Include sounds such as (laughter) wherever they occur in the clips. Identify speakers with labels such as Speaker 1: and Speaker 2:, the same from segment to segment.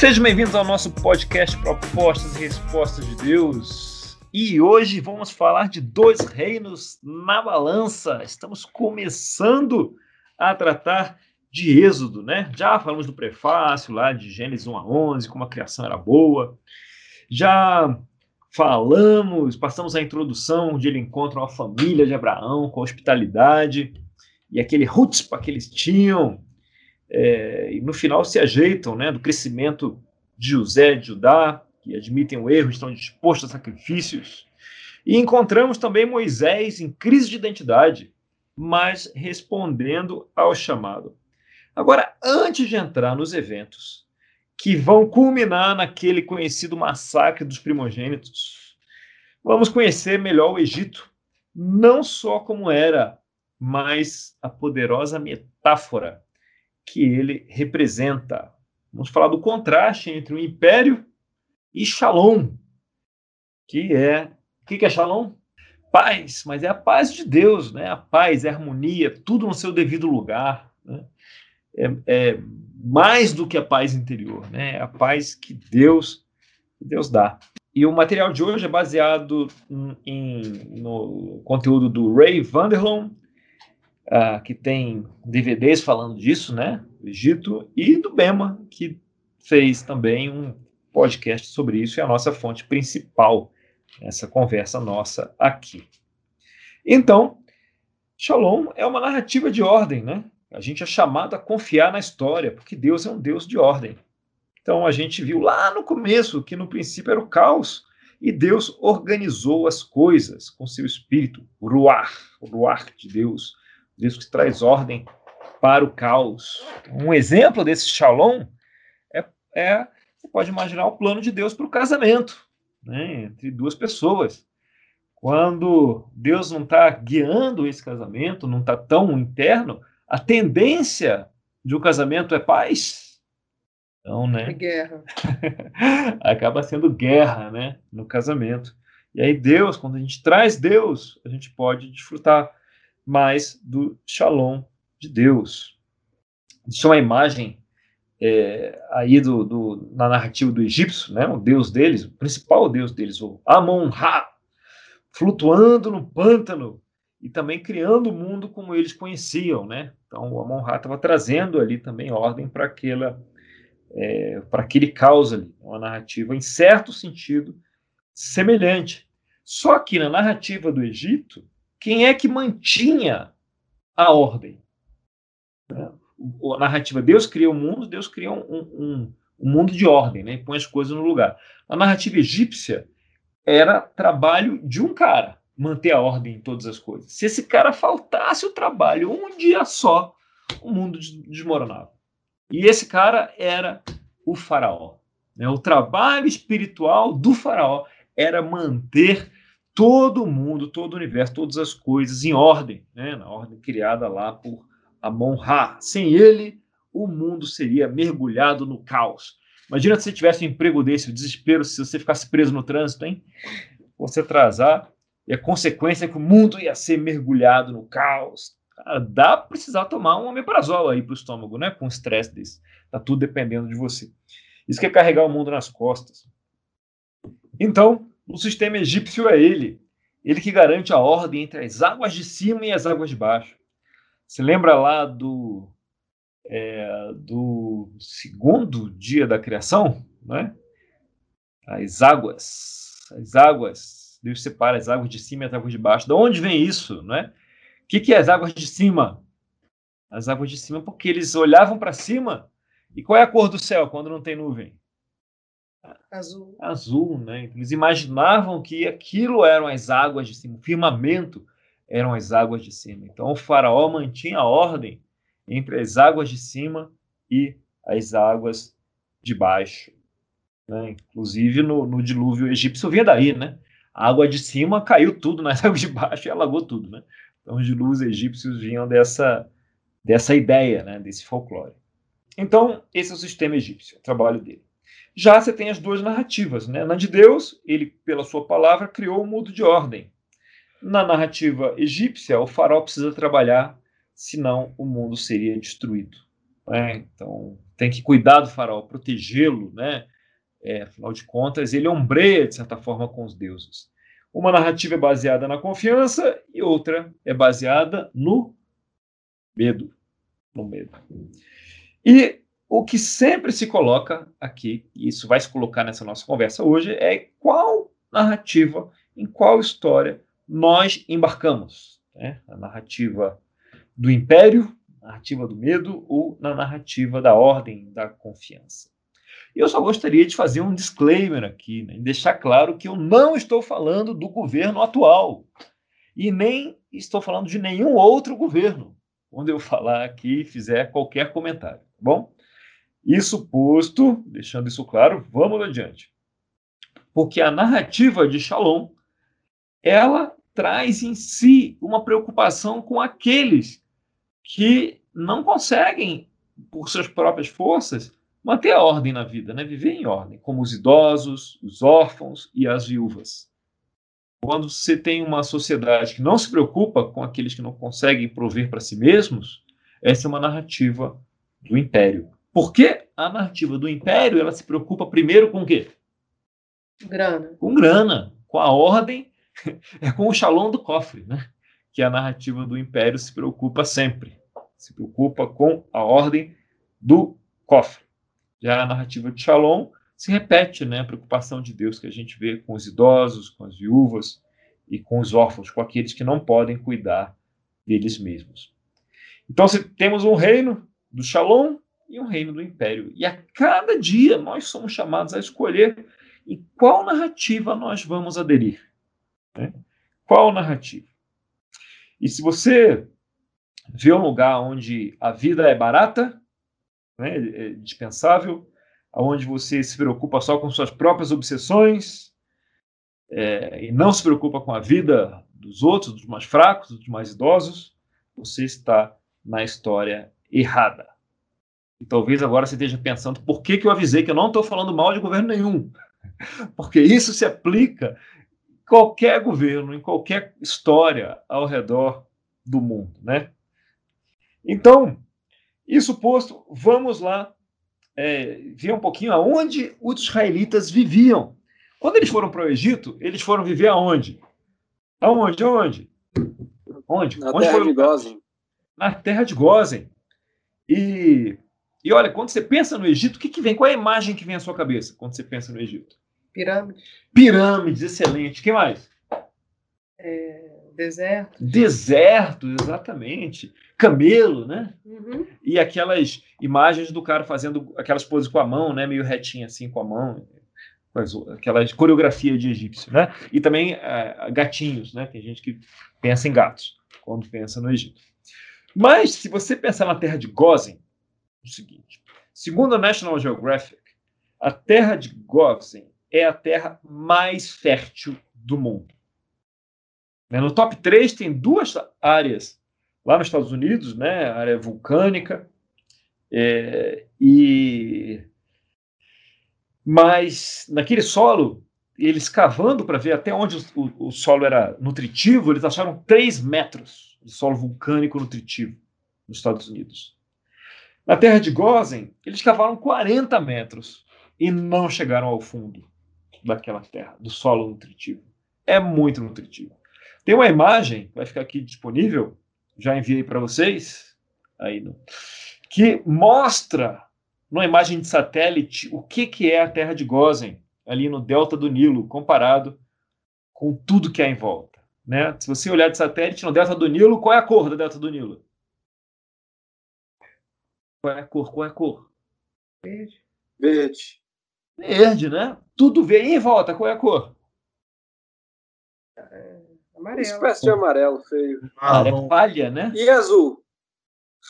Speaker 1: Sejam bem-vindos ao nosso podcast Propostas e Respostas de Deus. E hoje vamos falar de dois reinos na balança. Estamos começando a tratar de Êxodo, né? Já falamos do prefácio lá de Gênesis 1 a 11, como a criação era boa. Já falamos, passamos a introdução onde ele encontra uma família de Abraão com hospitalidade e aquele chutzpah que eles tinham é, e no final se ajeitam, né, do crescimento de José de Judá, que admitem o erro, estão dispostos a sacrifícios. E encontramos também Moisés em crise de identidade, mas respondendo ao chamado. Agora, antes de entrar nos eventos que vão culminar naquele conhecido massacre dos primogênitos, vamos conhecer melhor o Egito, não só como era, mas a poderosa metáfora que ele representa. Vamos falar do contraste entre o império e Shalom, que é o que é Shalom? Paz, mas é a paz de Deus, né? A paz, a harmonia, tudo no seu devido lugar. Né? É, é, mais do que a paz interior, né? É a paz que Deus Deus dá. E o material de hoje é baseado em, no conteúdo do Ray Vanderloon, uh, que tem DVDs falando disso, né? Do Egito, e do Bema, que fez também um podcast sobre isso, é a nossa fonte principal, essa conversa nossa aqui. Então, Shalom é uma narrativa de ordem, né? A gente é chamado a confiar na história, porque Deus é um Deus de ordem. Então a gente viu lá no começo que no princípio era o caos e Deus organizou as coisas com seu espírito, o ruar, o ruar de Deus, Deus que traz ordem para o caos. Um exemplo desse shalom é, é você pode imaginar o plano de Deus para o casamento né, entre duas pessoas. Quando Deus não está guiando esse casamento, não está tão interno, a tendência de um casamento é paz. Então, né?
Speaker 2: É guerra. (laughs)
Speaker 1: acaba sendo guerra, né, no casamento. E aí Deus, quando a gente traz Deus, a gente pode desfrutar mas do Shalom de Deus. Isso é uma imagem é, aí do, do, na narrativa do egípcio, né, o deus deles, o principal deus deles, o Amon-Ra, flutuando no pântano e também criando o mundo como eles conheciam, né? Então o Amon-Ra estava trazendo ali também ordem para aquela é, para aquele caos ali, uma narrativa em certo sentido semelhante. Só que na narrativa do Egito quem é que mantinha a ordem? A narrativa, Deus cria o mundo, Deus cria um, um, um mundo de ordem, né? põe as coisas no lugar. A narrativa egípcia era trabalho de um cara, manter a ordem em todas as coisas. Se esse cara faltasse o trabalho um dia só, o mundo desmoronava. E esse cara era o faraó. Né? O trabalho espiritual do faraó era manter todo mundo, todo o universo, todas as coisas em ordem, né? na ordem criada lá por Amon-Ra. Sem ele, o mundo seria mergulhado no caos. Imagina se você tivesse um emprego desse, o desespero se você ficasse preso no trânsito, hein? Você atrasar, e a consequência é que o mundo ia ser mergulhado no caos. Cara, dá para precisar tomar um omeprazol aí para o estômago, né? Com estresse desse. Tá tudo dependendo de você. Isso que é carregar o mundo nas costas. Então, o sistema egípcio é ele, ele que garante a ordem entre as águas de cima e as águas de baixo. Se lembra lá do, é, do segundo dia da criação, né? As águas, as águas, Deus separa as águas de cima e as águas de baixo. De onde vem isso, né? O que, que é as águas de cima? As águas de cima, porque eles olhavam para cima. E qual é a cor do céu quando não tem nuvem?
Speaker 2: Azul.
Speaker 1: Azul, né? Eles imaginavam que aquilo eram as águas de cima, o firmamento eram as águas de cima. Então o faraó mantinha a ordem entre as águas de cima e as águas de baixo. Né? Inclusive no, no, dilúvio egípcio vinha daí, né? A água de cima caiu tudo nas (laughs) águas de baixo e alagou tudo, né? Então os dilúvios egípcios vinham dessa, dessa ideia, né? Desse folclore. Então esse é o sistema egípcio, o trabalho dele. Já você tem as duas narrativas. Né? Na de Deus, ele, pela sua palavra, criou um mundo de ordem. Na narrativa egípcia, o faraó precisa trabalhar, senão o mundo seria destruído. Né? Então, tem que cuidar do faraó, protegê-lo, né? É, afinal de contas, ele ombreia, de certa forma, com os deuses. Uma narrativa é baseada na confiança e outra é baseada no medo. No medo. E o que sempre se coloca aqui, e isso vai se colocar nessa nossa conversa hoje, é qual narrativa, em qual história nós embarcamos. Né? A narrativa do império, a narrativa do medo ou na narrativa da ordem, da confiança. E eu só gostaria de fazer um disclaimer aqui, né, deixar claro que eu não estou falando do governo atual e nem estou falando de nenhum outro governo, quando eu falar aqui e fizer qualquer comentário, tá bom? Isso posto, deixando isso claro, vamos adiante. Porque a narrativa de Shalom, ela traz em si uma preocupação com aqueles que não conseguem, por suas próprias forças, manter a ordem na vida, né? viver em ordem, como os idosos, os órfãos e as viúvas. Quando você tem uma sociedade que não se preocupa com aqueles que não conseguem prover para si mesmos, essa é uma narrativa do império. Porque a narrativa do império ela se preocupa primeiro com o quê?
Speaker 2: Grana.
Speaker 1: Com grana, com a ordem, (laughs) é com o shalom do cofre, né? Que a narrativa do império se preocupa sempre. Se preocupa com a ordem do cofre. Já a narrativa de Shalom se repete, né? A preocupação de Deus que a gente vê com os idosos, com as viúvas e com os órfãos, com aqueles que não podem cuidar deles mesmos. Então, se temos um reino do Shalom e um reino do império. E a cada dia nós somos chamados a escolher em qual narrativa nós vamos aderir. Né? Qual narrativa? E se você vê um lugar onde a vida é barata, né, é dispensável, onde você se preocupa só com suas próprias obsessões é, e não se preocupa com a vida dos outros, dos mais fracos, dos mais idosos, você está na história errada. E talvez agora você esteja pensando por que, que eu avisei que eu não estou falando mal de governo nenhum. (laughs) Porque isso se aplica em qualquer governo, em qualquer história ao redor do mundo, né? Então, isso posto, vamos lá é, ver um pouquinho aonde os israelitas viviam. Quando eles foram para o Egito, eles foram viver aonde? Aonde? Aonde?
Speaker 3: Onde? Na onde terra de Gozen.
Speaker 1: Na terra de Gozen. E, e olha, quando você pensa no Egito, o que, que vem? Qual é a imagem que vem à sua cabeça quando você pensa no Egito?
Speaker 2: Pirâmides.
Speaker 1: Pirâmides, excelente. O que mais?
Speaker 2: É, deserto.
Speaker 1: Deserto, exatamente camelo, né? Uhum. E aquelas imagens do cara fazendo aquelas poses com a mão, né? Meio retinha assim com a mão, aquela coreografia de egípcio, né? E também uh, gatinhos, né? Tem gente que pensa em gatos quando pensa no Egito. Mas se você pensar na terra de Gozen, o seguinte: segundo a National Geographic, a terra de Gozen é a terra mais fértil do mundo. Né? No top 3 tem duas áreas lá nos Estados Unidos, né, área vulcânica, é, e mas naquele solo, eles cavando para ver até onde o, o, solo era nutritivo, eles acharam 3 metros de solo vulcânico nutritivo nos Estados Unidos. Na terra de Gozen, eles cavaram 40 metros e não chegaram ao fundo daquela terra, do solo nutritivo. É muito nutritivo. Tem uma imagem, vai ficar aqui disponível, já enviei para vocês, aí que mostra numa imagem de satélite o que, que é a Terra de Gozen, ali no delta do Nilo, comparado com tudo que há em volta. Né? Se você olhar de satélite no delta do Nilo, qual é a cor do delta do Nilo? Qual é a cor? Qual é a cor?
Speaker 2: Verde.
Speaker 3: Verde.
Speaker 1: Verde, né? Tudo verde em volta, qual é a cor?
Speaker 2: É... Amarelo.
Speaker 3: Espécie de amarelo feio.
Speaker 1: Ah, é palha, né?
Speaker 3: E azul?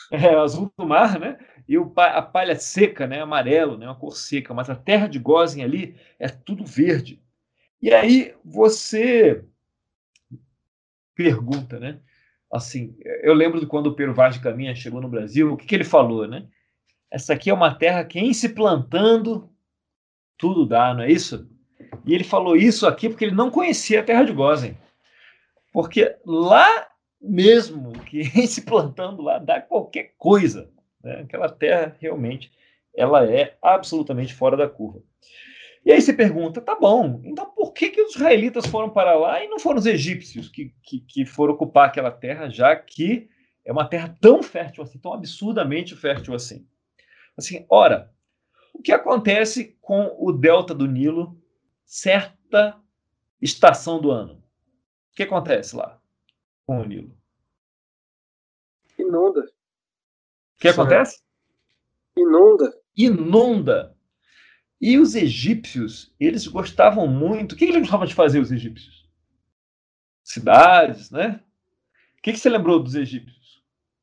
Speaker 1: É, azul do mar, né? E o, a palha seca, né? Amarelo, né? Uma cor seca. Mas a terra de Gozen ali é tudo verde. E aí você pergunta, né? Assim, eu lembro de quando o Pedro Vaz de Caminha chegou no Brasil, o que, que ele falou, né? Essa aqui é uma terra que em se plantando tudo dá, não é isso? E ele falou isso aqui porque ele não conhecia a terra de Gozen. Porque lá mesmo, que (laughs) se plantando lá dá qualquer coisa. Né? Aquela terra realmente ela é absolutamente fora da curva. E aí você pergunta, tá bom, então por que, que os israelitas foram para lá e não foram os egípcios que, que, que foram ocupar aquela terra, já que é uma terra tão fértil assim, tão absurdamente fértil assim? Assim, ora, o que acontece com o delta do Nilo certa estação do ano? O que acontece lá com o Nilo?
Speaker 3: Inunda.
Speaker 1: O que acontece?
Speaker 3: Inunda.
Speaker 1: Inunda. E os egípcios, eles gostavam muito. O que eles gostavam de fazer, os egípcios? Cidades, né? O que, você lembrou dos egípcios?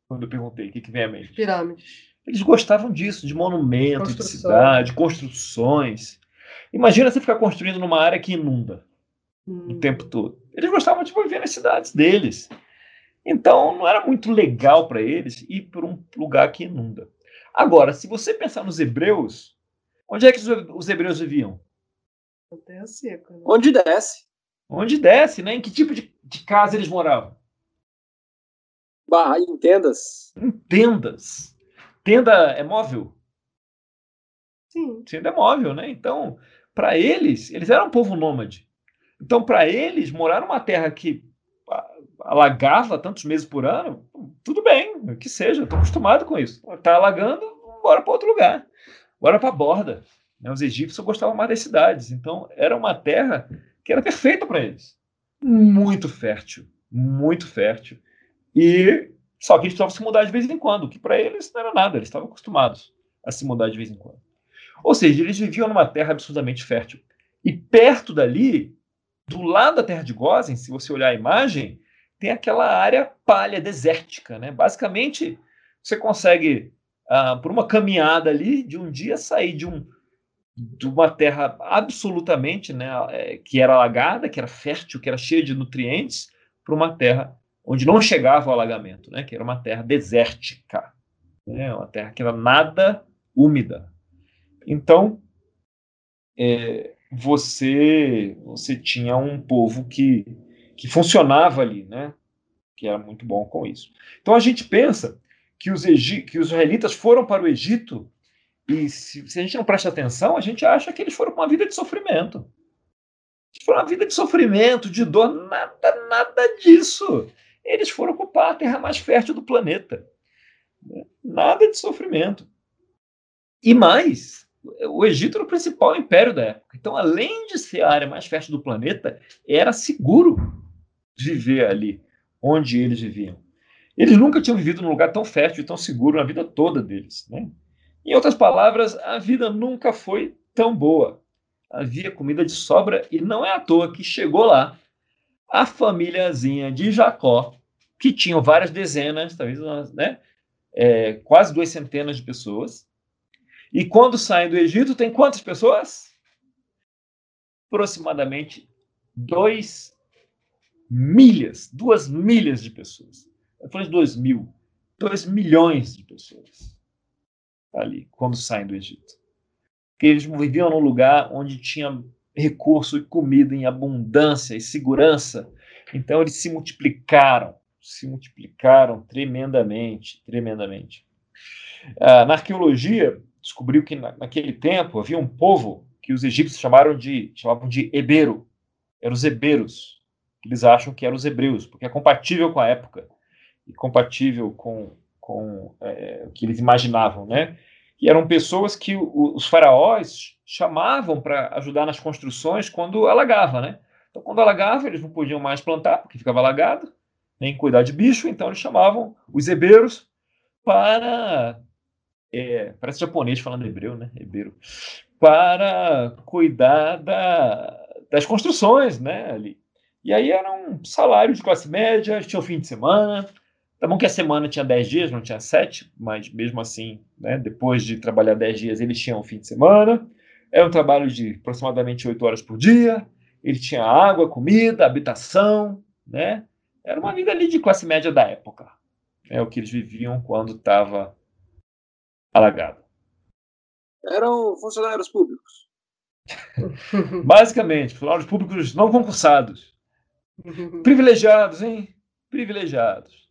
Speaker 1: Quando eu perguntei, o que, que vem à mente?
Speaker 2: Pirâmides.
Speaker 1: Eles gostavam disso, de monumento, de cidade, de construções. Imagina você ficar construindo numa área que inunda hum. o tempo todo. Eles gostavam de viver nas cidades deles. Então, não era muito legal para eles ir para um lugar que inunda. Agora, se você pensar nos hebreus, Onde é que os hebreus viviam?
Speaker 2: Terra seca. Né?
Speaker 3: Onde desce.
Speaker 1: Onde desce, né? Em que tipo de, de casa eles moravam?
Speaker 3: Bah, em tendas.
Speaker 1: Em tendas. Tenda é móvel?
Speaker 2: Sim.
Speaker 1: Tenda é móvel, né? Então, para eles, eles eram um povo nômade. Então, para eles, morar numa terra que alagava tantos meses por ano, tudo bem, que seja, estou acostumado com isso. Está alagando, bora para outro lugar. Agora para a borda. Né? Os egípcios gostavam mais das cidades. Então, era uma terra que era perfeita para eles. Muito fértil. Muito fértil. E só que eles precisavam se mudar de vez em quando, que para eles não era nada, eles estavam acostumados a se mudar de vez em quando. Ou seja, eles viviam numa terra absurdamente fértil. E perto dali, do lado da terra de Gozen, se você olhar a imagem, tem aquela área palha desértica. Né? Basicamente, você consegue uh, por uma caminhada ali de um dia sair de um de uma terra absolutamente, né, é, que era alagada, que era fértil, que era cheia de nutrientes, para uma terra onde não chegava o alagamento, né, que era uma terra desértica, né, uma terra que era nada úmida. Então, é, você você tinha um povo que que funcionava ali, né, que era muito bom com isso. Então a gente pensa que os, que os israelitas foram para o Egito, e se, se, a gente não presta atenção, a gente acha que eles foram para uma vida de sofrimento. Foram uma vida de sofrimento, de dor, nada, nada disso. Eles foram ocupar a terra mais fértil do planeta. Nada de sofrimento. E mais, o Egito era o principal império da época. Então, além de ser a área mais fértil do planeta, era seguro viver ali, onde eles viviam. Eles nunca tinham vivido num lugar tão fértil e tão seguro na vida toda deles. Né? Em outras palavras, a vida nunca foi tão boa. Havia comida de sobra e não é à toa que chegou lá a famíliazinha de Jacó, que tinham várias dezenas, talvez né, é, quase duas centenas de pessoas. E quando saem do Egito, tem quantas pessoas? Aproximadamente dois milhas, duas milhas de pessoas. Eu falei de 2 mil. 2 milhões de pessoas ali, quando saem do Egito. Porque eles viviam num lugar onde tinha recurso e comida em abundância e segurança. Então eles se multiplicaram, se multiplicaram tremendamente, tremendamente. Ah, na arqueologia, descobriu que na, naquele tempo havia um povo que os egípcios chamaram de, chamavam de Ebero. Eram os Eberos, que eles acham que eram os hebreus, porque é compatível com a época e compatível com, com é, o que eles imaginavam, né? E eram pessoas que os faraós chamavam para ajudar nas construções quando alagava, né? Então, quando alagava, eles não podiam mais plantar, porque ficava alagado, nem cuidar de bicho, então eles chamavam os hebreus para. É, parece japonês falando hebreu, né? Hebreu. Para cuidar da, das construções, né? Ali. E aí era um salário de classe média, tinha o fim de semana, Tá bom que a semana tinha 10 dias, não tinha 7, mas mesmo assim, né, depois de trabalhar 10 dias, eles tinham um fim de semana. Era um trabalho de aproximadamente 8 horas por dia. Ele tinha água, comida, habitação, né? Era uma vida ali de classe média da época. É o que eles viviam quando estava alagado.
Speaker 3: Eram funcionários públicos. (laughs)
Speaker 1: Basicamente, funcionários públicos não concursados. (laughs) Privilegiados, hein? Privilegiados.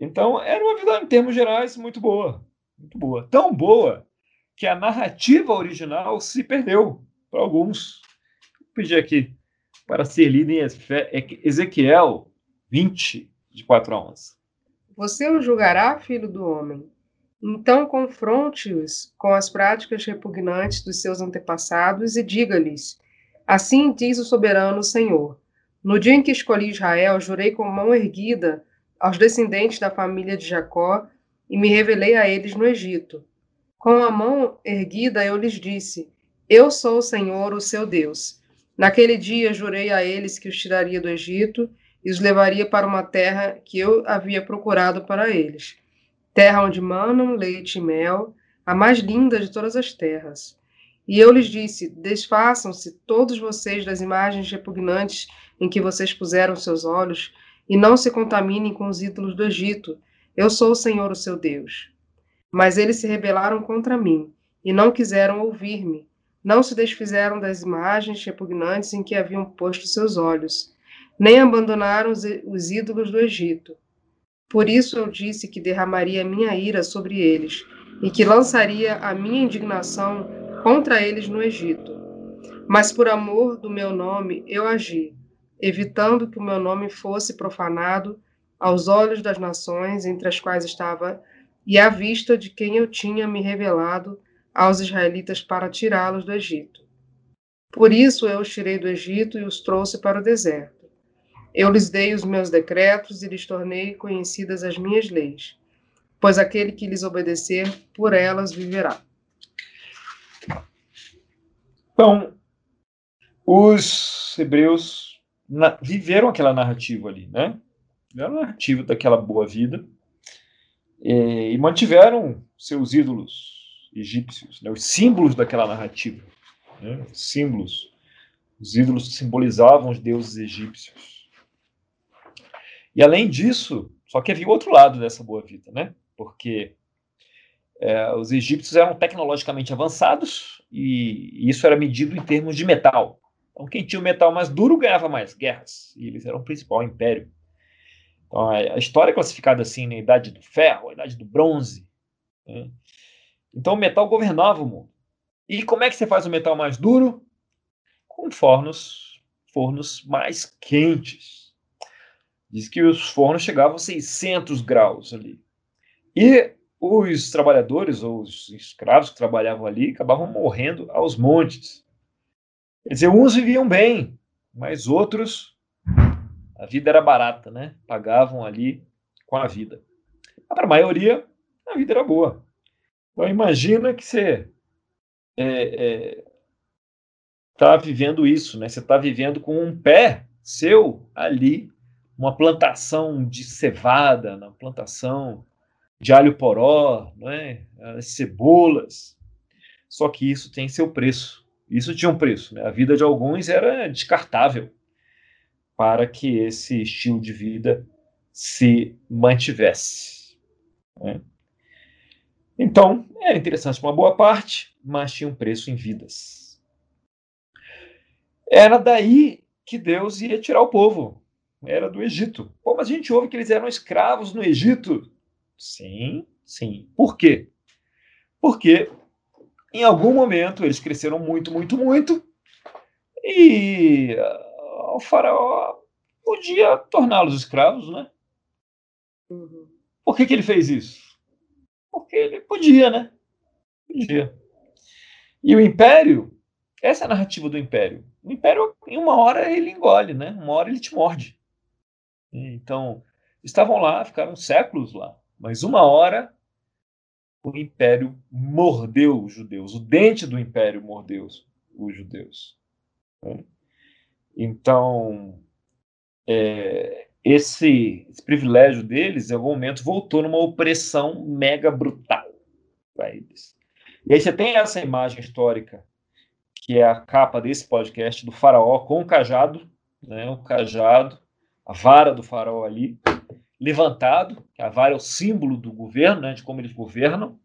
Speaker 1: Então, era uma vida, em termos gerais, muito boa. Muito boa. Tão boa que a narrativa original se perdeu para alguns. Vou pedir aqui para ser lido em Ezequiel 20, de 4 a 11.
Speaker 2: Você o julgará, filho do homem. Então confronte-os com as práticas repugnantes dos seus antepassados e diga-lhes: Assim diz o soberano Senhor. No dia em que escolhi Israel, jurei com mão erguida aos descendentes da família de Jacó e me revelei a eles no Egito. Com a mão erguida eu lhes disse: Eu sou o Senhor, o seu Deus. Naquele dia jurei a eles que os tiraria do Egito e os levaria para uma terra que eu havia procurado para eles. Terra onde manam leite e mel, a mais linda de todas as terras. E eu lhes disse: Desfaçam-se todos vocês das imagens repugnantes em que vocês puseram seus olhos, e não se contaminem com os ídolos do Egito. Eu sou o Senhor, o seu Deus. Mas eles se rebelaram contra mim, e não quiseram ouvir-me. Não se desfizeram das imagens repugnantes em que haviam posto seus olhos, nem abandonaram os ídolos do Egito. Por isso eu disse que derramaria minha ira sobre eles, e que lançaria a minha indignação contra eles no Egito. Mas por amor do meu nome eu agi, evitando que o meu nome fosse profanado aos olhos das nações entre as quais estava e à vista de quem eu tinha me revelado aos israelitas para tirá-los do Egito. Por isso eu os tirei do Egito e os trouxe para o deserto. Eu lhes dei os meus decretos e lhes tornei conhecidas as minhas leis, pois aquele que lhes obedecer, por elas viverá.
Speaker 1: Então, os hebreus na, viveram aquela narrativa ali, né? Viveram a narrativa daquela boa vida e, e mantiveram seus ídolos egípcios, né? os símbolos daquela narrativa, né? os símbolos, os ídolos simbolizavam os deuses egípcios. E além disso, só que havia outro lado dessa boa vida, né? Porque é, os egípcios eram tecnologicamente avançados e isso era medido em termos de metal. Então, quem tinha o metal mais duro ganhava mais guerras, e eles eram o principal império. Então, a história é classificada assim na Idade do Ferro, a Idade do Bronze. Né? Então, o metal governava o mundo. E como é que você faz o metal mais duro? Com fornos, fornos mais quentes. Diz que os fornos chegavam a 600 graus ali. E os trabalhadores ou os escravos que trabalhavam ali acabavam morrendo aos montes. Quer dizer, uns viviam bem, mas outros a vida era barata, né? Pagavam ali com a vida. Para a maioria, a vida era boa. Então imagina que você está é, é, tá vivendo isso, né? Você está vivendo com um pé seu ali, uma plantação de cevada, uma plantação de alho poró, né? as cebolas. Só que isso tem seu preço. Isso tinha um preço. Né? A vida de alguns era descartável para que esse estilo de vida se mantivesse. Né? Então, era interessante uma boa parte, mas tinha um preço em vidas. Era daí que Deus ia tirar o povo. Era do Egito. Pô, mas a gente ouve que eles eram escravos no Egito. Sim, sim. Por quê? Porque em algum momento eles cresceram muito, muito, muito, e o faraó podia torná-los escravos, né? Uhum. Por que, que ele fez isso? Porque ele podia, né? Podia. E o império, essa é a narrativa do império. O império, em uma hora, ele engole, né? Uma hora ele te morde. Então, estavam lá, ficaram séculos lá. Mas uma hora o império mordeu os judeus, o dente do império mordeu os judeus. Né? Então, é, esse, esse, privilégio deles, em algum momento, voltou numa opressão mega brutal para eles. E aí você tem essa imagem histórica, que é a capa desse podcast do faraó com o cajado, né, o cajado, a vara do faraó ali, levantado, a vara é o símbolo do governo, né, de como eles governam,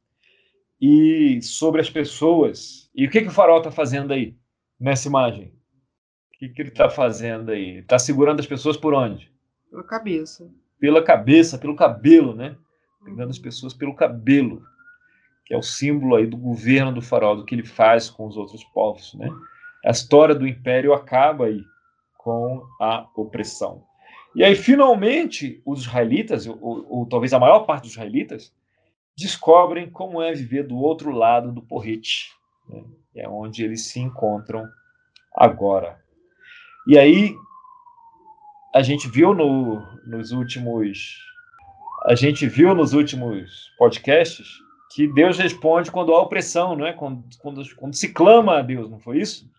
Speaker 1: e sobre as pessoas. E o que, que o faraó está fazendo aí, nessa imagem? O que, que ele está fazendo aí? Está segurando as pessoas por onde?
Speaker 2: Pela cabeça.
Speaker 1: pela cabeça, pelo cabelo, né? Pegando as pessoas pelo cabelo, que é o símbolo aí do governo do faraó, do que ele faz com os outros povos, né? A história do império acaba aí com a opressão. E aí, finalmente, os israelitas, ou, ou, talvez a maior parte dos israelitas, descobrem como é viver do outro lado do porrete. Né? É onde eles se encontram agora. E aí, a gente viu no, nos últimos. A gente viu nos últimos podcasts que Deus responde quando há opressão, não é? Quando, quando, quando se clama a Deus, não foi isso?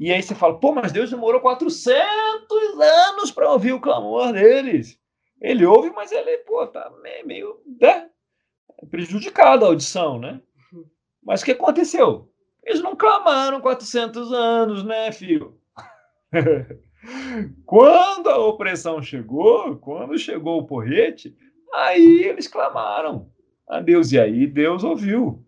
Speaker 1: E aí você fala, pô, mas Deus demorou 400 anos para ouvir o clamor deles. Ele ouve, mas ele, pô, tá meio, né? prejudicado a audição, né? Mas o que aconteceu? Eles não clamaram 400 anos, né, filho? (laughs) quando a opressão chegou, quando chegou o porrete, aí eles clamaram a Deus. E aí Deus ouviu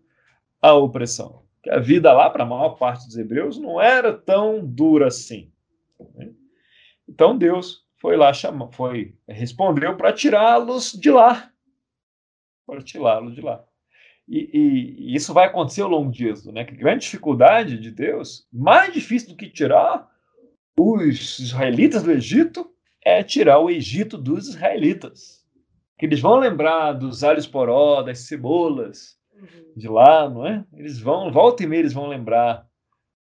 Speaker 1: a opressão a vida lá, para a maior parte dos hebreus, não era tão dura assim. Né? Então Deus foi lá, chamou, foi, respondeu para tirá-los de lá. Para tirá-los de lá. E, e, e, isso vai acontecer ao longo Êxodo, né? Que grande dificuldade de Deus, mais difícil do que tirar os israelitas do Egito, é tirar o Egito dos israelitas. Que eles vão lembrar dos alhos poró, das cebolas. De lá, não é? Eles vão, volta e meia, eles vão lembrar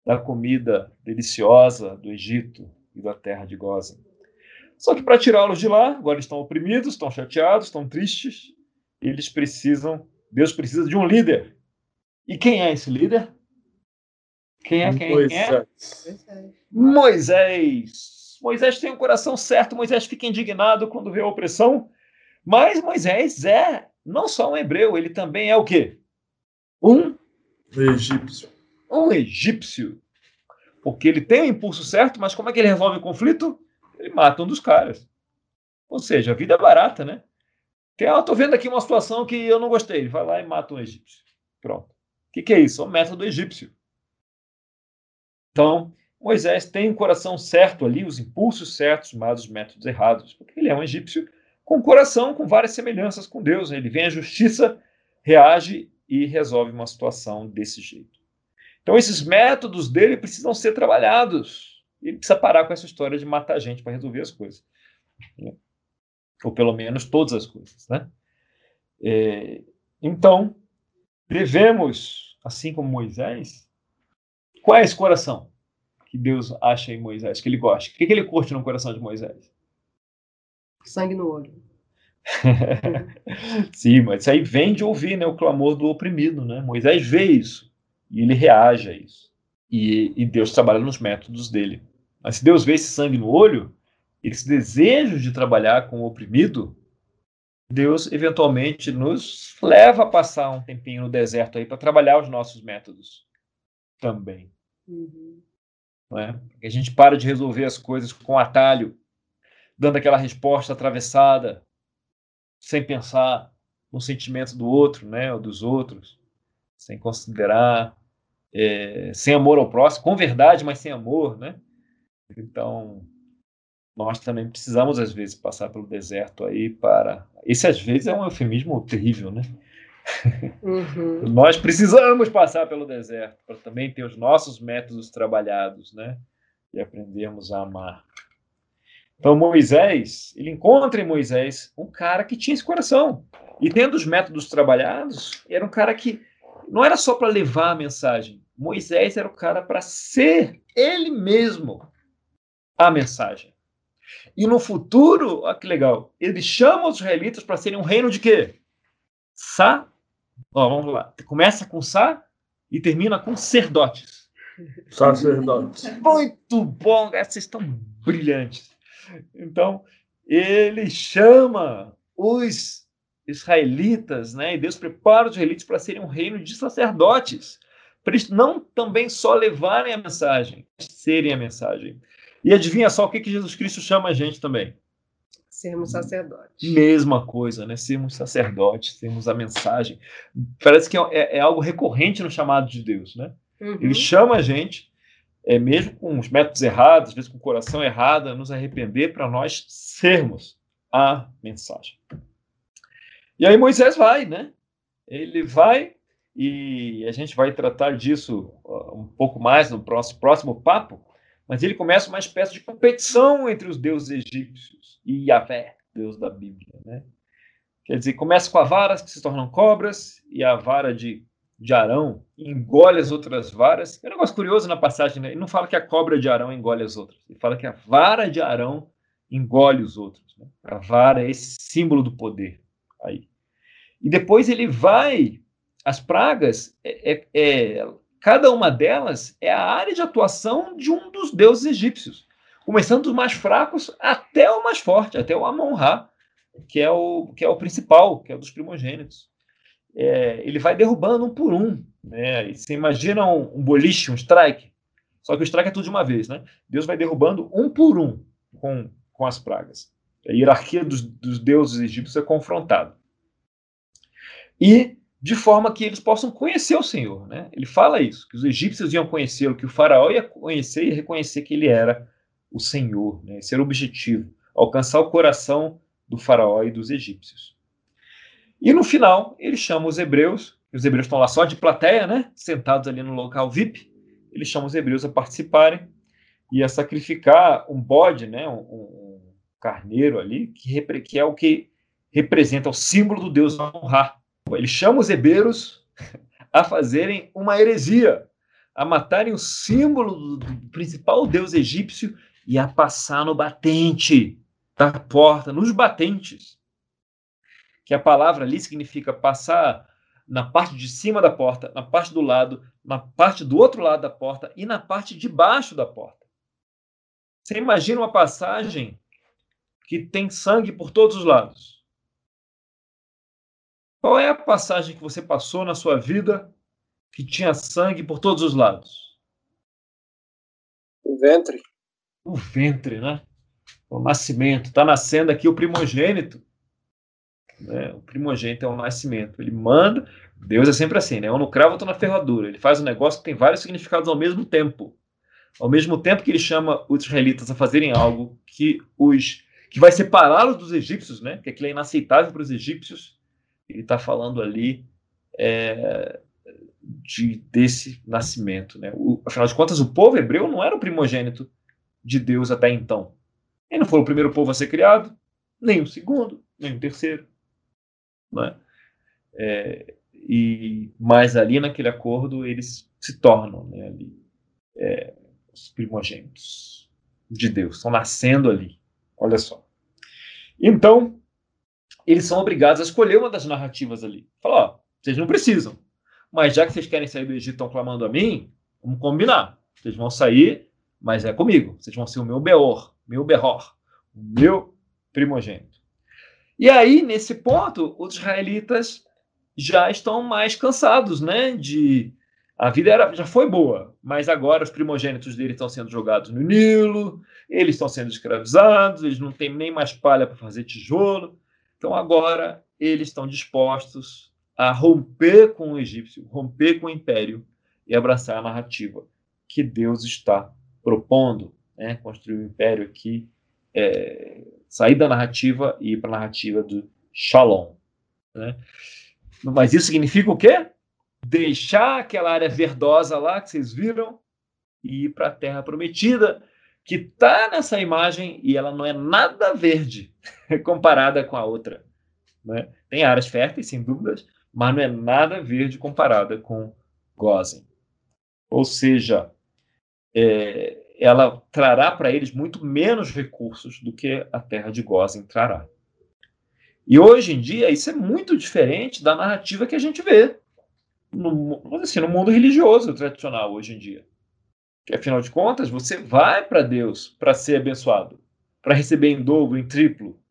Speaker 1: da comida deliciosa do Egito e da terra de Gozen. Só que para tirá-los de lá, agora eles estão oprimidos, estão chateados, estão tristes, eles precisam, Deus precisa de um líder. E quem é esse líder? Quem é quem é? Moisés. Moisés tem o um coração certo, Moisés fica indignado quando vê a opressão, mas Moisés é não só um hebreu, ele também é o quê? Um
Speaker 4: egípcio.
Speaker 1: Um egípcio. Porque ele tem o impulso certo, mas como é que ele resolve o conflito? Ele mata um dos caras. Ou seja, a vida é barata, né? Tem, ah, tô vendo aqui uma situação que eu não gostei. Ele vai lá e mata um egípcio. Pronto. O que, que é isso? É o método egípcio. Então, Moisés tem o um coração certo ali, os impulsos certos, mas os métodos errados. Porque ele é um egípcio com coração, com várias semelhanças com Deus. Ele vem à justiça, reage e resolve uma situação desse jeito. Então, esses métodos dele precisam ser trabalhados. Ele precisa parar com essa história de matar gente para resolver as coisas. Né? Ou pelo menos todas as coisas. Né? É, então, devemos, assim como Moisés, qual é esse coração que Deus acha em Moisés, que ele gosta? O que, que ele curte no coração de Moisés?
Speaker 2: Sangue no olho. (laughs)
Speaker 1: Sim, mas isso aí vem de ouvir né, o clamor do oprimido. Né? Moisés vê isso e ele reage a isso. E, e Deus trabalha nos métodos dele. Mas se Deus vê esse sangue no olho, esse desejo de trabalhar com o oprimido, Deus eventualmente nos leva a passar um tempinho no deserto aí para trabalhar os nossos métodos também. Uhum. É? A gente para de resolver as coisas com atalho, dando aquela resposta atravessada, sem pensar no sentimento do outro, né, ou dos outros, sem considerar, é, sem amor ao próximo, com verdade, mas sem amor, né? Então, nós também precisamos às vezes passar pelo deserto aí para. Esse às vezes é um eufemismo terrível, né? Uhum. (laughs) nós precisamos passar pelo deserto para também ter os nossos métodos trabalhados, né? E aprendermos a amar. Então Moisés, ele encontra em Moisés um cara que tinha esse coração. E tendo os métodos trabalhados, era um cara que não era só para levar a mensagem. Moisés era o cara para ser ele mesmo a mensagem. E no futuro, olha que legal, ele chama os israelitas para serem um reino de quê? Sa. Ó, vamos lá. Começa com Sa e termina com Serdotes.
Speaker 4: Sacerdotes.
Speaker 1: Muito bom, vocês estão brilhantes. Então, ele chama os israelitas, né? E Deus prepara os israelitas para serem um reino de sacerdotes, para eles não também só levarem a mensagem, serem a mensagem. E adivinha só o que, que Jesus Cristo chama a gente também?
Speaker 2: Sermos sacerdotes.
Speaker 1: Mesma coisa, né? Sermos sacerdotes, sermos a mensagem. Parece que é, é algo recorrente no chamado de Deus, né? Uhum. Ele chama a gente é, mesmo com os métodos errados, às vezes com o coração errado, nos arrepender para nós sermos a mensagem. E aí Moisés vai, né? Ele vai e a gente vai tratar disso um pouco mais no próximo, próximo papo, mas ele começa uma espécie de competição entre os deuses egípcios e Yahvé, Deus da Bíblia, né? Quer dizer, começa com a vara que se tornam cobras e a vara de, de Arão engole as outras varas. É um negócio curioso na passagem, né? Ele não fala que a cobra de Arão engole as outras, ele fala que a vara de Arão engole os outros. Né? A vara é esse símbolo do poder aí. E depois ele vai as pragas, é, é, é, cada uma delas é a área de atuação de um dos deuses egípcios, começando dos mais fracos até o mais forte, até o Amon-Ra, que é o que é o principal, que é o dos primogênitos. É, ele vai derrubando um por um. Né? Você imagina um, um, boliche, um strike, só que o strike é tudo de uma vez. Né? Deus vai derrubando um por um com, com as pragas. A hierarquia dos, dos deuses egípcios é confrontada. E de forma que eles possam conhecer o Senhor. Né? Ele fala isso, que os egípcios iam conhecê-lo, que o faraó ia conhecer e reconhecer que ele era o Senhor. Né? Esse era o objetivo, alcançar o coração do faraó e dos egípcios. E no final, ele chama os hebreus, os hebreus estão lá só de plateia, né? sentados ali no local VIP, ele chama os hebreus a participarem e a sacrificar um bode, né? um, um carneiro ali, que, que é o que representa o símbolo do Deus honrar ele chama os hebreus (laughs) a fazerem uma heresia, a matarem o símbolo do principal deus egípcio e a passar no batente da porta, nos batentes. Que a palavra ali significa passar na parte de cima da porta, na parte do lado, na parte do outro lado da porta e na parte de baixo da porta. Você imagina uma passagem que tem sangue por todos os lados. Qual é a passagem que você passou na sua vida que tinha sangue por todos os lados?
Speaker 3: O ventre.
Speaker 1: O ventre, né? O nascimento. Está nascendo aqui o primogênito. Né? O primogênito é o nascimento. Ele manda. Deus é sempre assim, né? Eu no cravo, eu na ferradura. Ele faz um negócio que tem vários significados ao mesmo tempo. Ao mesmo tempo que ele chama os israelitas a fazerem algo que os que vai separá-los dos egípcios, né? Que aquilo é inaceitável para os egípcios ele está falando ali é, de, desse nascimento. Né? O, afinal de contas, o povo hebreu não era o primogênito de Deus até então. Ele não foi o primeiro povo a ser criado, nem o segundo, nem o terceiro. Né? É, e mas ali naquele acordo eles se tornam né, ali, é, os primogênitos de Deus, estão nascendo ali. Olha só. Então, eles são obrigados a escolher uma das narrativas ali. Falar, ó, vocês não precisam. Mas já que vocês querem sair do Egito e estão clamando a mim, vamos combinar. Vocês vão sair, mas é comigo. Vocês vão ser o meu Beor, meu Beror, o meu primogênito. E aí, nesse ponto, os israelitas já estão mais cansados, né? De a vida era, já foi boa, mas agora os primogênitos dele estão sendo jogados no Nilo, eles estão sendo escravizados, eles não têm nem mais palha para fazer tijolo. Então agora eles estão dispostos a romper com o egípcio, romper com o império e abraçar a narrativa que Deus está propondo, né? construir um império aqui, é, sair da narrativa e ir para a narrativa do Shalom. Né? Mas isso significa o quê? Deixar aquela área verdosa lá que vocês viram e ir para a terra prometida, que está nessa imagem e ela não é nada verde (laughs) comparada com a outra. Né? Tem áreas férteis, sem dúvidas, mas não é nada verde comparada com Gozen. Ou seja, é, ela trará para eles muito menos recursos do que a terra de Gozen trará. E hoje em dia, isso é muito diferente da narrativa que a gente vê no, assim, no mundo religioso tradicional hoje em dia. Que, afinal de contas, você vai para Deus para ser abençoado, para receber em dobro, em triplo.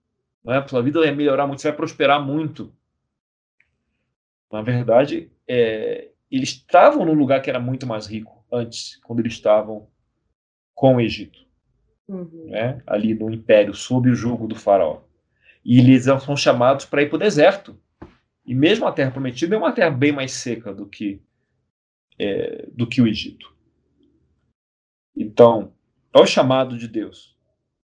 Speaker 1: Não é? Sua vida vai melhorar muito, você vai prosperar muito. Na verdade, é, eles estavam num lugar que era muito mais rico antes, quando eles estavam com o Egito. Uhum. Né? Ali no Império, sob o jugo do faraó. E eles são chamados para ir para o deserto. E mesmo a Terra Prometida é uma terra bem mais seca do que, é, do que o Egito. Então, é o chamado de Deus.